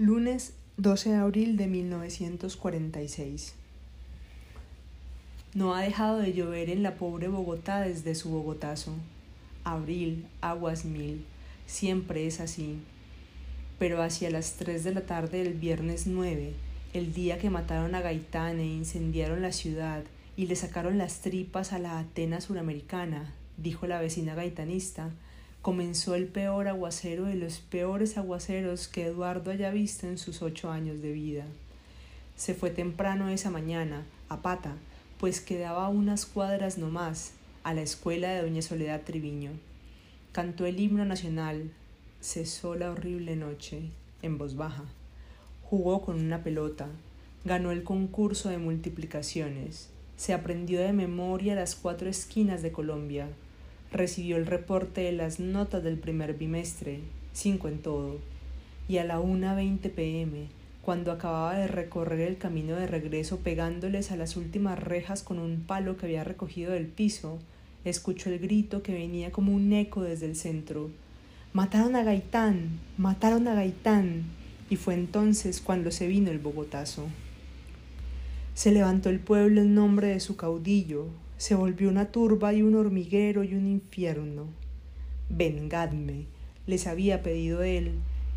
Lunes 12 de abril de 1946. No ha dejado de llover en la pobre Bogotá desde su Bogotazo. Abril, aguas mil, siempre es así. Pero hacia las 3 de la tarde del viernes 9, el día que mataron a Gaitán e incendiaron la ciudad y le sacaron las tripas a la Atena suramericana, dijo la vecina gaitanista, comenzó el peor aguacero de los peores aguaceros que Eduardo haya visto en sus ocho años de vida. Se fue temprano esa mañana, a pata, pues quedaba unas cuadras no más, a la escuela de doña Soledad Triviño. Cantó el himno nacional, cesó la horrible noche, en voz baja. Jugó con una pelota, ganó el concurso de multiplicaciones, se aprendió de memoria las cuatro esquinas de Colombia, recibió el reporte de las notas del primer bimestre, cinco en todo, y a la 1.20 pm, cuando acababa de recorrer el camino de regreso pegándoles a las últimas rejas con un palo que había recogido del piso, escuchó el grito que venía como un eco desde el centro. Mataron a Gaitán, mataron a Gaitán. Y fue entonces cuando se vino el Bogotazo. Se levantó el pueblo en nombre de su caudillo, se volvió una turba y un hormiguero y un infierno. Vengadme, les había pedido él,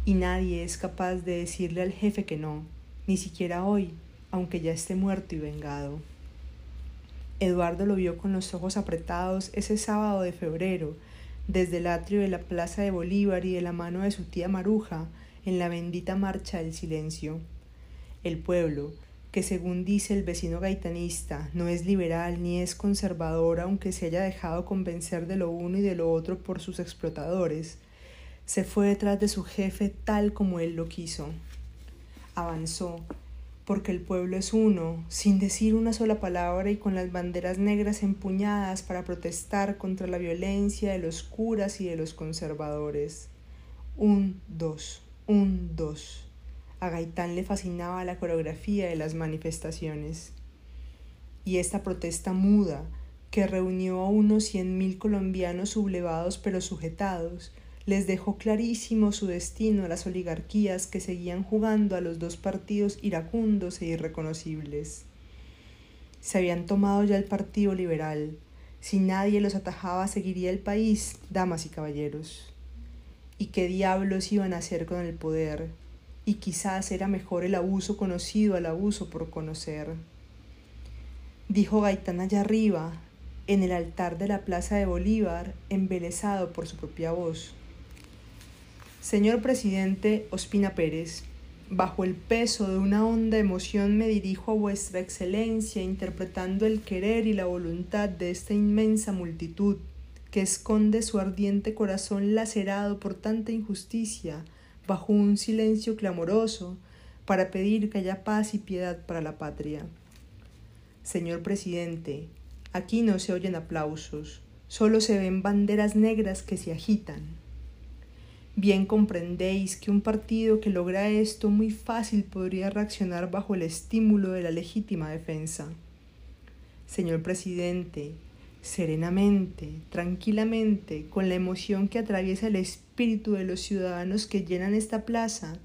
y nadie es capaz de decirle al jefe que no, ni siquiera hoy, aunque ya esté muerto y vengado. Eduardo lo vio con los ojos apretados ese sábado de febrero, desde el atrio de la Plaza de Bolívar y de la mano de su tía Maruja, en la bendita marcha del silencio. El pueblo, que según dice el vecino gaitanista, no es liberal ni es conservador aunque se haya dejado convencer de lo uno y de lo otro por sus explotadores, se fue detrás de su jefe tal como él lo quiso. Avanzó, porque el pueblo es uno, sin decir una sola palabra y con las banderas negras empuñadas para protestar contra la violencia de los curas y de los conservadores. Un, dos, un, dos. A Gaitán le fascinaba la coreografía de las manifestaciones. Y esta protesta muda, que reunió a unos cien mil colombianos sublevados pero sujetados, les dejó clarísimo su destino a las oligarquías que seguían jugando a los dos partidos iracundos e irreconocibles. Se habían tomado ya el Partido Liberal. Si nadie los atajaba, seguiría el país, damas y caballeros. ¿Y qué diablos iban a hacer con el poder? Y quizás era mejor el abuso conocido al abuso por conocer. Dijo Gaitán allá arriba, en el altar de la plaza de Bolívar, embelesado por su propia voz. Señor presidente Ospina Pérez, bajo el peso de una honda emoción me dirijo a vuestra excelencia interpretando el querer y la voluntad de esta inmensa multitud que esconde su ardiente corazón lacerado por tanta injusticia, bajo un silencio clamoroso para pedir que haya paz y piedad para la patria. Señor presidente, aquí no se oyen aplausos, solo se ven banderas negras que se agitan. Bien comprendéis que un partido que logra esto muy fácil podría reaccionar bajo el estímulo de la legítima defensa. Señor presidente, serenamente, tranquilamente, con la emoción que atraviesa el espíritu de los ciudadanos que llenan esta plaza,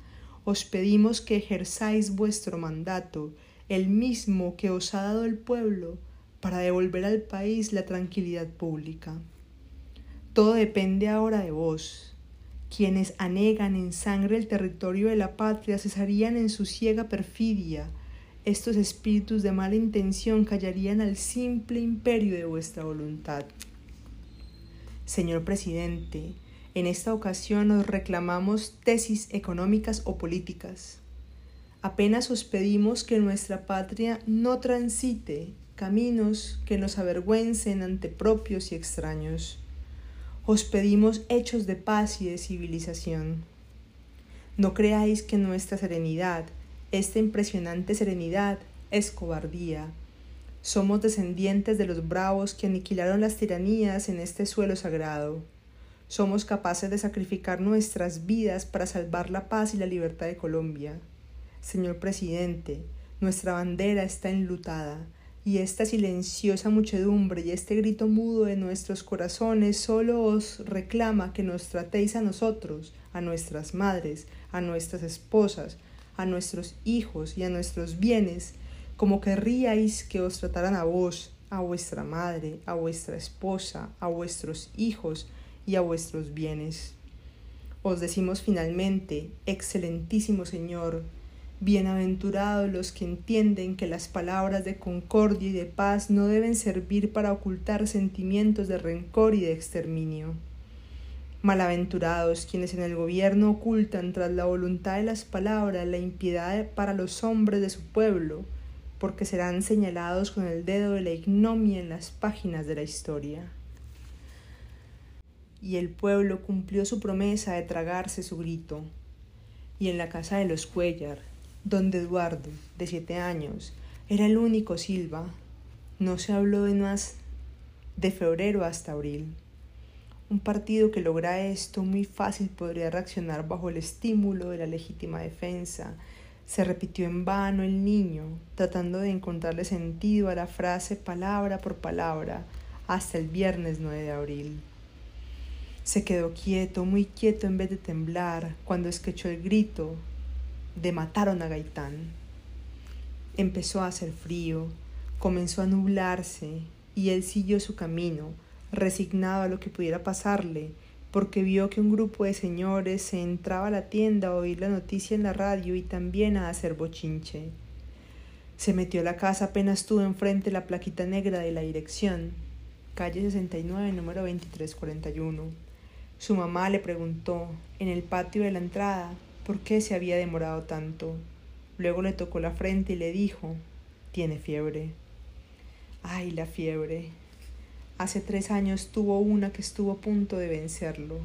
os pedimos que ejerzáis vuestro mandato, el mismo que os ha dado el pueblo, para devolver al país la tranquilidad pública. Todo depende ahora de vos. Quienes anegan en sangre el territorio de la patria cesarían en su ciega perfidia, estos espíritus de mala intención callarían al simple imperio de vuestra voluntad. Señor presidente, en esta ocasión os reclamamos tesis económicas o políticas. Apenas os pedimos que nuestra patria no transite caminos que nos avergüencen ante propios y extraños. Os pedimos hechos de paz y de civilización. No creáis que nuestra serenidad, esta impresionante serenidad es cobardía. Somos descendientes de los bravos que aniquilaron las tiranías en este suelo sagrado. Somos capaces de sacrificar nuestras vidas para salvar la paz y la libertad de Colombia. Señor presidente, nuestra bandera está enlutada y esta silenciosa muchedumbre y este grito mudo de nuestros corazones solo os reclama que nos tratéis a nosotros, a nuestras madres, a nuestras esposas, a nuestros hijos y a nuestros bienes, como querríais que os trataran a vos, a vuestra madre, a vuestra esposa, a vuestros hijos y a vuestros bienes. Os decimos finalmente, excelentísimo Señor, Bienaventurados los que entienden que las palabras de concordia y de paz no deben servir para ocultar sentimientos de rencor y de exterminio. Malaventurados quienes en el gobierno ocultan tras la voluntad de las palabras la impiedad para los hombres de su pueblo, porque serán señalados con el dedo de la ignomia en las páginas de la historia. Y el pueblo cumplió su promesa de tragarse su grito. Y en la casa de los Cuellar, donde Eduardo, de siete años, era el único Silva. No se habló de más de febrero hasta abril. Un partido que logra esto muy fácil podría reaccionar bajo el estímulo de la legítima defensa. Se repitió en vano el niño, tratando de encontrarle sentido a la frase palabra por palabra, hasta el viernes 9 de abril. Se quedó quieto, muy quieto en vez de temblar, cuando escuchó el grito de mataron a Gaitán. Empezó a hacer frío, comenzó a nublarse y él siguió su camino, resignado a lo que pudiera pasarle, porque vio que un grupo de señores se entraba a la tienda a oír la noticia en la radio y también a hacer bochinche. Se metió a la casa apenas estuvo enfrente la plaquita negra de la dirección, calle 69, número 2341. Su mamá le preguntó, en el patio de la entrada, por qué se había demorado tanto. Luego le tocó la frente y le dijo, tiene fiebre. Ay, la fiebre. Hace tres años tuvo una que estuvo a punto de vencerlo.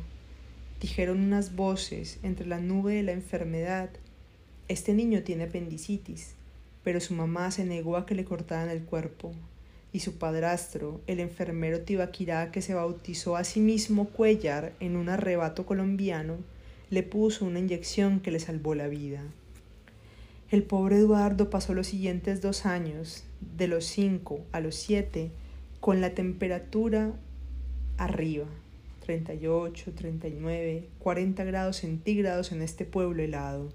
Dijeron unas voces entre la nube de la enfermedad. Este niño tiene apendicitis, pero su mamá se negó a que le cortaran el cuerpo, y su padrastro, el enfermero Tibaquirá, que se bautizó a sí mismo Cuellar en un arrebato colombiano, le puso una inyección que le salvó la vida. El pobre Eduardo pasó los siguientes dos años, de los cinco a los siete, con la temperatura arriba, 38, 39, 40 grados centígrados en este pueblo helado.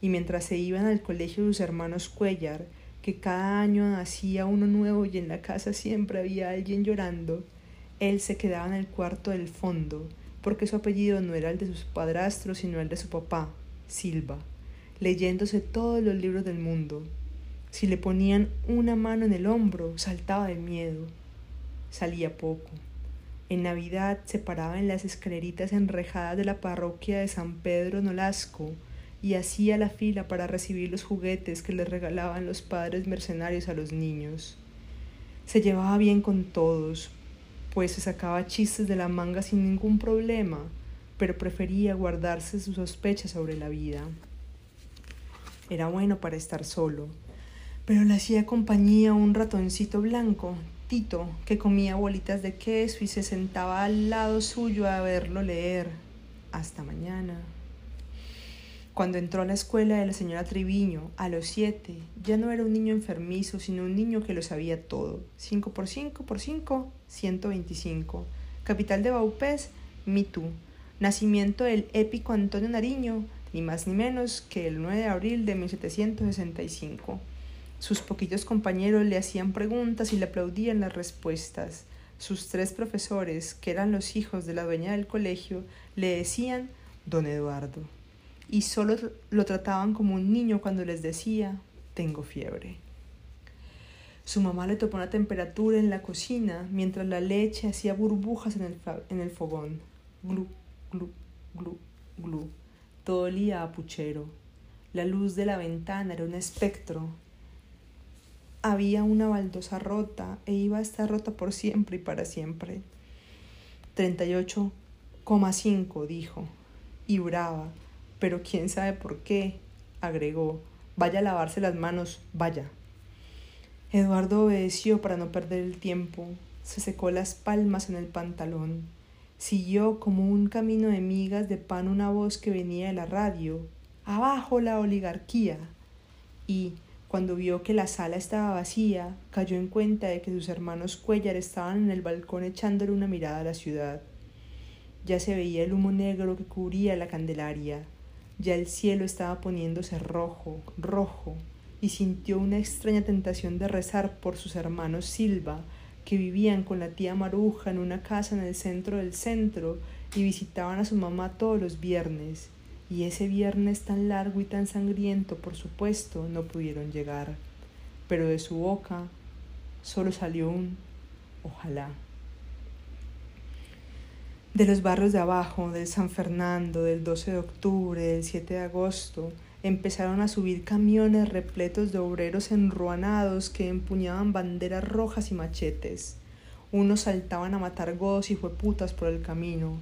Y mientras se iban al colegio sus hermanos Cuellar, que cada año nacía uno nuevo y en la casa siempre había alguien llorando, él se quedaba en el cuarto del fondo, porque su apellido no era el de sus padrastros, sino el de su papá, Silva, leyéndose todos los libros del mundo. Si le ponían una mano en el hombro, saltaba de miedo. Salía poco. En Navidad se paraba en las escaleritas enrejadas de la parroquia de San Pedro Nolasco y hacía la fila para recibir los juguetes que le regalaban los padres mercenarios a los niños. Se llevaba bien con todos, pues se sacaba chistes de la manga sin ningún problema, pero prefería guardarse sus sospechas sobre la vida. Era bueno para estar solo, pero le hacía compañía un ratoncito blanco, Tito, que comía bolitas de queso y se sentaba al lado suyo a verlo leer. Hasta mañana. Cuando entró a la escuela de la señora Triviño, a los siete, ya no era un niño enfermizo, sino un niño que lo sabía todo. Cinco por cinco por cinco, ciento veinticinco. Capital de Baupés, Mitú. Nacimiento del épico Antonio Nariño, ni más ni menos que el 9 de abril de 1765. Sus poquitos compañeros le hacían preguntas y le aplaudían las respuestas. Sus tres profesores, que eran los hijos de la dueña del colegio, le decían Don Eduardo y solo lo trataban como un niño cuando les decía, tengo fiebre. Su mamá le topó una temperatura en la cocina mientras la leche hacía burbujas en el, en el fogón. Glu, glu, glu, glu. Todo olía a puchero. La luz de la ventana era un espectro. Había una baldosa rota e iba a estar rota por siempre y para siempre. 38,5 dijo, y brava, pero quién sabe por qué, agregó, vaya a lavarse las manos, vaya. Eduardo obedeció para no perder el tiempo, se secó las palmas en el pantalón, siguió como un camino de migas de pan una voz que venía de la radio, abajo la oligarquía, y, Cuando vio que la sala estaba vacía, cayó en cuenta de que sus hermanos Cuellar estaban en el balcón echándole una mirada a la ciudad. Ya se veía el humo negro que cubría la Candelaria, ya el cielo estaba poniéndose rojo, rojo, y sintió una extraña tentación de rezar por sus hermanos Silva, que vivían con la tía Maruja en una casa en el centro del centro y visitaban a su mamá todos los viernes, y ese viernes tan largo y tan sangriento, por supuesto, no pudieron llegar. Pero de su boca solo salió un ojalá. De los barrios de abajo, del San Fernando, del 12 de octubre, del 7 de agosto, empezaron a subir camiones repletos de obreros enruanados que empuñaban banderas rojas y machetes. Unos saltaban a matar godos y jueputas por el camino,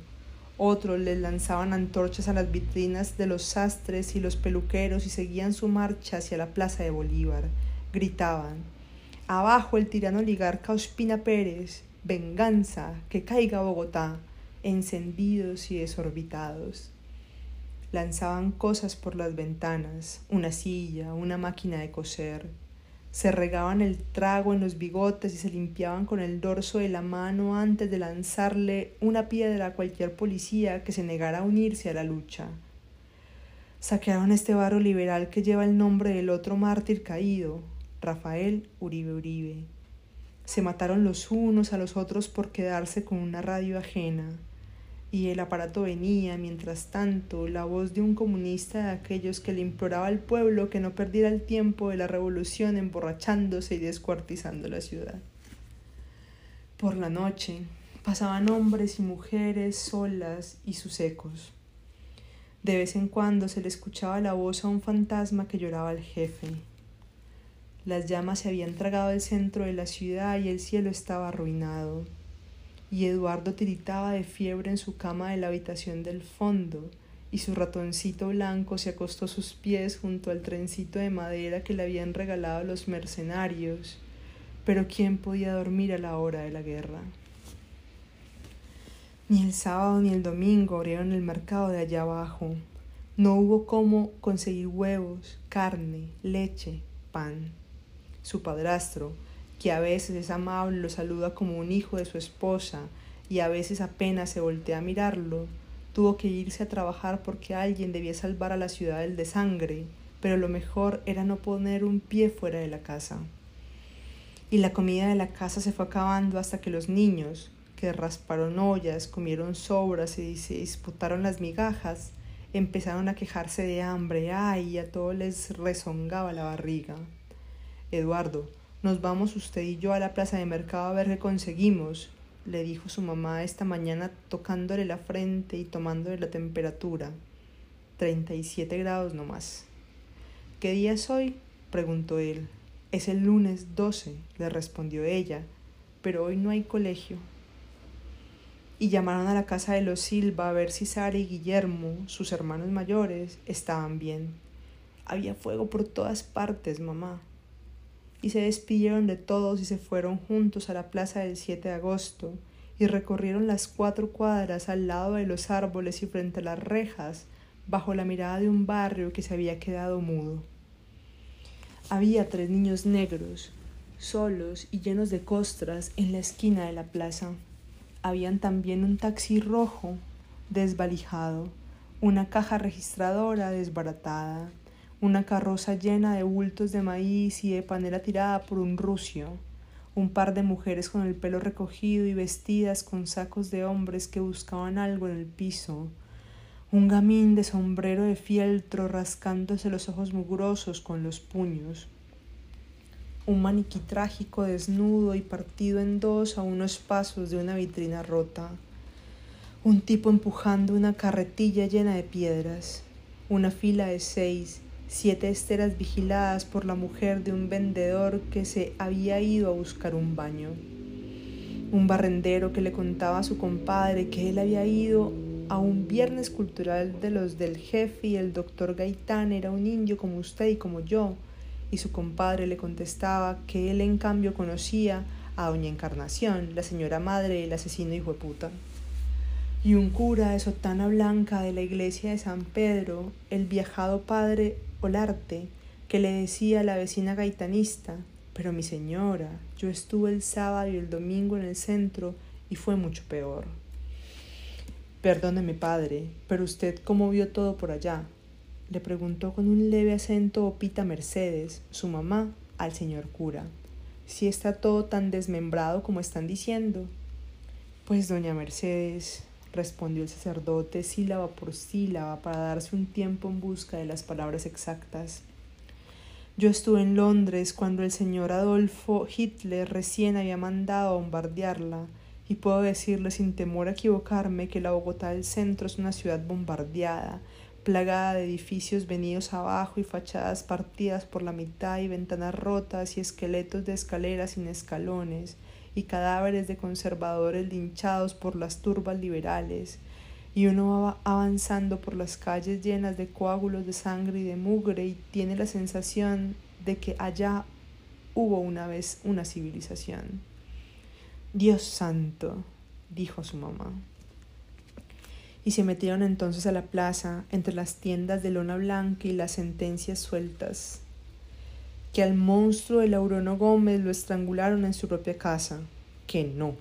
otros les lanzaban antorchas a las vitrinas de los sastres y los peluqueros y seguían su marcha hacia la plaza de Bolívar. Gritaban, Abajo el tirano oligarca Ospina Pérez, venganza, que caiga Bogotá, encendidos y desorbitados. Lanzaban cosas por las ventanas, una silla, una máquina de coser, se regaban el trago en los bigotes y se limpiaban con el dorso de la mano antes de lanzarle una piedra a cualquier policía que se negara a unirse a la lucha. Saquearon este barrio liberal que lleva el nombre del otro mártir caído, Rafael Uribe Uribe. Se mataron los unos a los otros por quedarse con una radio ajena y el aparato venía, mientras tanto, la voz de un comunista de aquellos que le imploraba al pueblo que no perdiera el tiempo de la revolución emborrachándose y descuartizando la ciudad. Por la noche pasaban hombres y mujeres solas y sus ecos. De vez en cuando se le escuchaba la voz a un fantasma que lloraba al jefe. Las llamas se habían tragado el centro de la ciudad y el cielo estaba arruinado y Eduardo tiritaba de fiebre en su cama de la habitación del fondo, y su ratoncito blanco se acostó sus pies junto al trencito de madera que le habían regalado los mercenarios, pero ¿quién podía dormir a la hora de la guerra? Ni el sábado ni el domingo abrieron el mercado de allá abajo. No hubo cómo conseguir huevos, carne, leche, pan. Su padrastro, que a veces es amable, lo saluda como un hijo de su esposa y a veces apenas se voltea a mirarlo, tuvo que irse a trabajar porque alguien debía salvar a la ciudad del desangre, pero lo mejor era no poner un pie fuera de la casa. Y la comida de la casa se fue acabando hasta que los niños, que rasparon ollas, comieron sobras y se disputaron las migajas, empezaron a quejarse de hambre, ay, a todos les rezongaba la barriga. Eduardo, nos vamos usted y yo a la plaza de mercado a ver qué conseguimos, le dijo su mamá esta mañana tocándole la frente y tomándole la temperatura. Treinta y siete grados no más. ¿Qué día es hoy? preguntó él. Es el lunes doce, le respondió ella, pero hoy no hay colegio. Y llamaron a la casa de los Silva a ver si Sara y Guillermo, sus hermanos mayores, estaban bien. Había fuego por todas partes, mamá y se despidieron de todos y se fueron juntos a la plaza del 7 de agosto y recorrieron las cuatro cuadras al lado de los árboles y frente a las rejas bajo la mirada de un barrio que se había quedado mudo. Había tres niños negros, solos y llenos de costras en la esquina de la plaza. Habían también un taxi rojo desvalijado, una caja registradora desbaratada, una carroza llena de bultos de maíz y de panela tirada por un rucio, un par de mujeres con el pelo recogido y vestidas con sacos de hombres que buscaban algo en el piso, un gamín de sombrero de fieltro rascándose los ojos mugrosos con los puños, un maniquí trágico desnudo y partido en dos a unos pasos de una vitrina rota, un tipo empujando una carretilla llena de piedras, una fila de seis siete esteras vigiladas por la mujer de un vendedor que se había ido a buscar un baño. Un barrendero que le contaba a su compadre que él había ido a un viernes cultural de los del jefe y el doctor Gaitán era un indio como usted y como yo, y su compadre le contestaba que él en cambio conocía a doña Encarnación, la señora madre del asesino hijo de puta y un cura de sotana blanca de la iglesia de San Pedro, el viajado padre Olarte, que le decía a la vecina gaitanista, pero mi señora, yo estuve el sábado y el domingo en el centro y fue mucho peor. Perdóneme, padre, pero usted cómo vio todo por allá, le preguntó con un leve acento Opita Mercedes, su mamá, al señor cura. Si está todo tan desmembrado como están diciendo. Pues doña Mercedes, respondió el sacerdote sílaba por sílaba para darse un tiempo en busca de las palabras exactas. Yo estuve en Londres cuando el señor Adolfo Hitler recién había mandado bombardearla, y puedo decirle sin temor a equivocarme que la Bogotá del centro es una ciudad bombardeada, plagada de edificios venidos abajo y fachadas partidas por la mitad y ventanas rotas y esqueletos de escaleras sin escalones y cadáveres de conservadores linchados por las turbas liberales, y uno va avanzando por las calles llenas de coágulos de sangre y de mugre y tiene la sensación de que allá hubo una vez una civilización. Dios santo, dijo su mamá. Y se metieron entonces a la plaza entre las tiendas de lona blanca y las sentencias sueltas, que al monstruo de Laurono Gómez lo estrangularon en su propia casa, que no,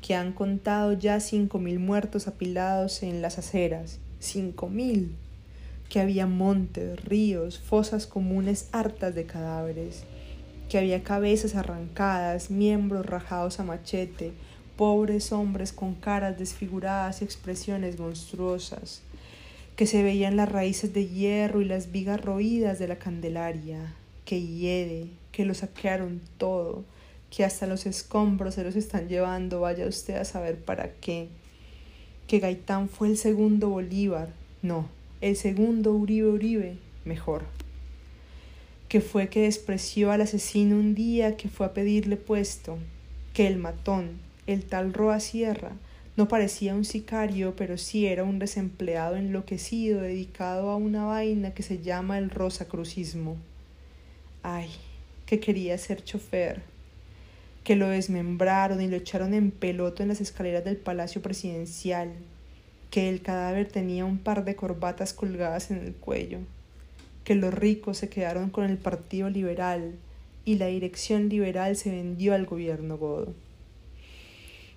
que han contado ya cinco mil muertos apilados en las aceras, cinco mil, que había montes, ríos, fosas comunes hartas de cadáveres, que había cabezas arrancadas, miembros rajados a machete, pobres hombres con caras desfiguradas y expresiones monstruosas, que se veían las raíces de hierro y las vigas roídas de la Candelaria, que hiede, que lo saquearon todo, que hasta los escombros se los están llevando, vaya usted a saber para qué, que Gaitán fue el segundo Bolívar, no, el segundo Uribe Uribe, mejor, que fue que despreció al asesino un día que fue a pedirle puesto, que el matón, el tal Roa Sierra no parecía un sicario, pero sí era un desempleado enloquecido dedicado a una vaina que se llama el rosacrucismo. Ay, que quería ser chofer, que lo desmembraron y lo echaron en peloto en las escaleras del palacio presidencial, que el cadáver tenía un par de corbatas colgadas en el cuello, que los ricos se quedaron con el Partido Liberal y la dirección liberal se vendió al gobierno godo.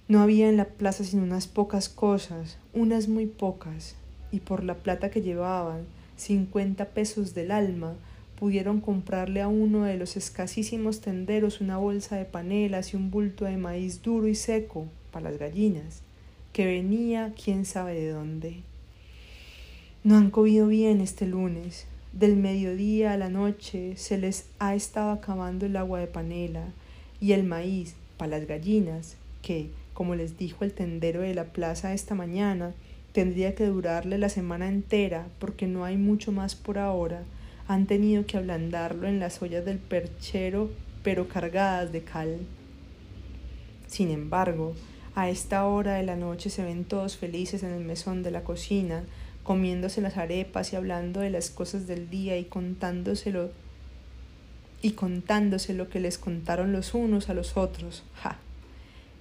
No había en la plaza sino unas pocas cosas, unas muy pocas, y por la plata que llevaban, cincuenta pesos del alma, pudieron comprarle a uno de los escasísimos tenderos una bolsa de panelas y un bulto de maíz duro y seco para las gallinas, que venía quién sabe de dónde. No han comido bien este lunes. Del mediodía a la noche se les ha estado acabando el agua de panela y el maíz para las gallinas, que, como les dijo el tendero de la plaza esta mañana, tendría que durarle la semana entera porque no hay mucho más por ahora. Han tenido que ablandarlo en las ollas del perchero, pero cargadas de cal. Sin embargo, a esta hora de la noche se ven todos felices en el mesón de la cocina, comiéndose las arepas y hablando de las cosas del día y contándoselo y contándose lo que les contaron los unos a los otros. ¡Ja!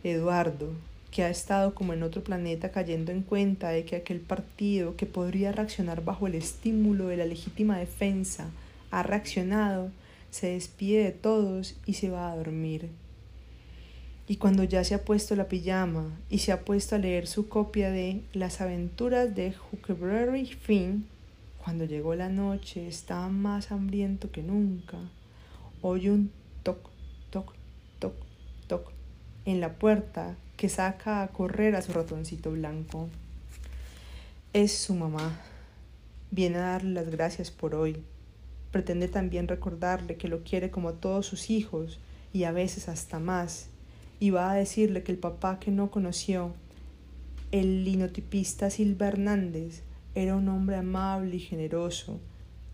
Eduardo, que ha estado como en otro planeta cayendo en cuenta de que aquel partido que podría reaccionar bajo el estímulo de la legítima defensa ha reaccionado, se despide de todos y se va a dormir. Y cuando ya se ha puesto la pijama y se ha puesto a leer su copia de Las aventuras de Huckleberry Finn, cuando llegó la noche estaba más hambriento que nunca. Oye un toc, toc, toc, toc en la puerta que saca a correr a su ratoncito blanco. Es su mamá. Viene a darle las gracias por hoy. Pretende también recordarle que lo quiere como a todos sus hijos y a veces hasta más. Y va a decirle que el papá que no conoció, el linotipista Silva Hernández, era un hombre amable y generoso,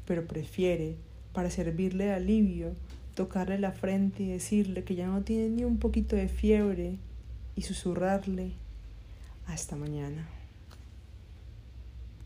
pero prefiere, para servirle de alivio, tocarle la frente y decirle que ya no tiene ni un poquito de fiebre y susurrarle hasta mañana.